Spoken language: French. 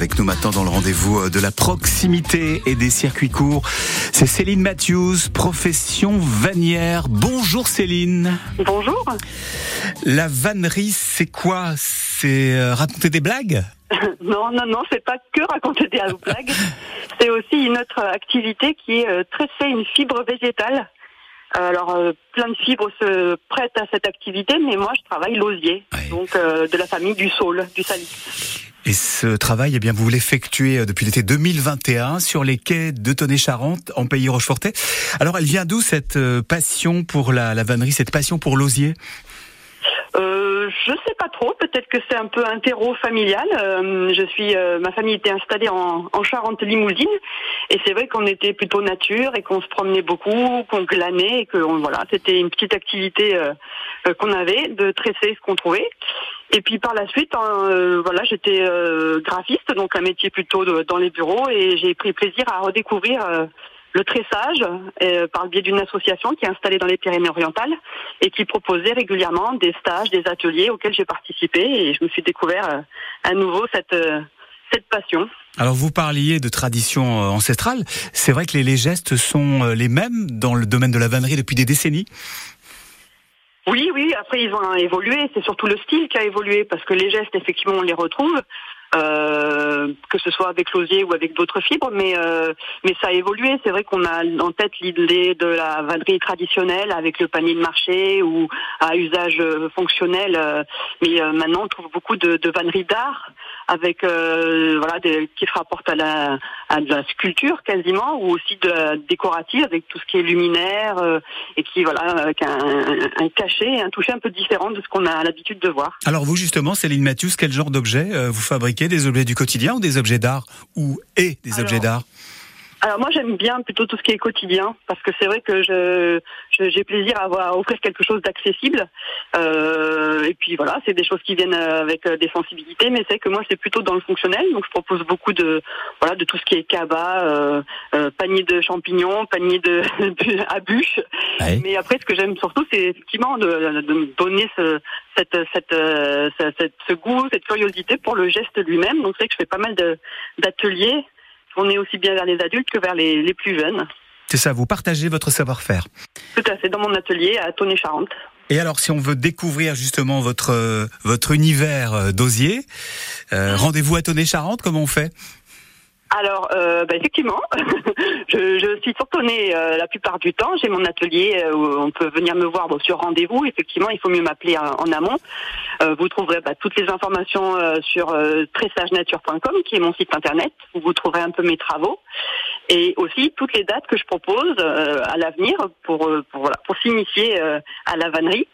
avec nous maintenant dans le rendez-vous de la proximité et des circuits courts. C'est Céline Matthews, profession vannière. Bonjour Céline. Bonjour. La vannerie, c'est quoi? C'est euh, raconter des blagues? Non, non, non, c'est pas que raconter des blagues. c'est aussi une autre activité qui est euh, tresser une fibre végétale. Alors, euh, plein de fibres se prêtent à cette activité, mais moi, je travaille l'osier, donc de la famille du saule, du salic. Et ce travail, eh bien, vous l'effectuez euh, depuis l'été 2021 sur les quais de Tonnet-Charente, en pays Rochefortais. Alors, elle vient d'où cette euh, passion pour la, la vannerie, cette passion pour l'osier? Euh, je sais pas trop. Peut-être que c'est un peu un terreau familial. Euh, je suis, ma famille était installée en, en Charente-Limousine, et c'est vrai qu'on était plutôt nature et qu'on se promenait beaucoup, qu'on glanait, et que voilà, c'était une petite activité qu'on avait de tresser ce qu'on trouvait. Et puis par la suite, hein, euh, voilà, j'étais euh, graphiste, donc un métier plutôt dans les bureaux, et j'ai pris plaisir à redécouvrir euh, le tressage par le biais d'une association qui est installée dans les Pyrénées-Orientales et qui proposait régulièrement des stages, des ateliers auxquels j'ai participé, et je me suis découvert à nouveau cette cette passion. Alors vous parliez de tradition ancestrale. C'est vrai que les gestes sont les mêmes dans le domaine de la vannerie depuis des décennies. Oui, oui, après ils ont évolué, c'est surtout le style qui a évolué, parce que les gestes, effectivement, on les retrouve, euh, que ce soit avec l'osier ou avec d'autres fibres, mais euh, mais ça a évolué. C'est vrai qu'on a en tête l'idée de la vannerie traditionnelle avec le panier de marché ou à usage euh, fonctionnel, mais maintenant on trouve beaucoup de, de vanneries d'art avec voilà des, qui se rapportent à la à de la sculpture quasiment ou aussi de la décorative avec tout ce qui est luminaire et qui voilà avec un, un, cachet, un toucher un peu différent de ce qu'on a l'habitude de voir. Alors vous justement, Céline Mathius, quel genre d'objet vous fabriquez? Des objets du quotidien ou des objets d'art? Ou et des objets d'art? Alors moi j'aime bien plutôt tout ce qui est quotidien parce que c'est vrai que je j'ai plaisir à, avoir, offrir quelque chose d'accessible. Euh, et puis voilà c'est des choses qui viennent avec euh, des sensibilités mais c'est que moi c'est plutôt dans le fonctionnel. Donc je propose beaucoup de voilà de tout ce qui est cabas euh, euh panier de champignons panier de, à bûches mais après ce que j'aime surtout c'est effectivement de, de donner ce, cette, cette, euh, cette, ce goût cette curiosité pour le geste lui-même. Donc c'est que je fais pas mal d'ateliers on est aussi bien vers les adultes que vers les, plus jeunes. C'est ça, vous partagez votre savoir-faire. Tout à fait, dans mon atelier à Tonnet-Charente. Et alors, si on veut découvrir justement votre votre univers euh, d'osier, euh, rendez-vous à Tonnet-Charente, comment on fait? Alors, euh, bah, effectivement, je, je, suis surtonnée euh, la plupart du temps. J'ai mon atelier euh, où on peut venir me voir sur rendez-vous. Effectivement, il faut mieux m'appeler en, amont. Euh, vous trouverez bah, toutes les informations sur tressagenature.com, qui est mon site internet, où vous trouverez un peu mes travaux et aussi toutes les dates que je propose à l'avenir pour pour, voilà, pour s'initier à la vannerie.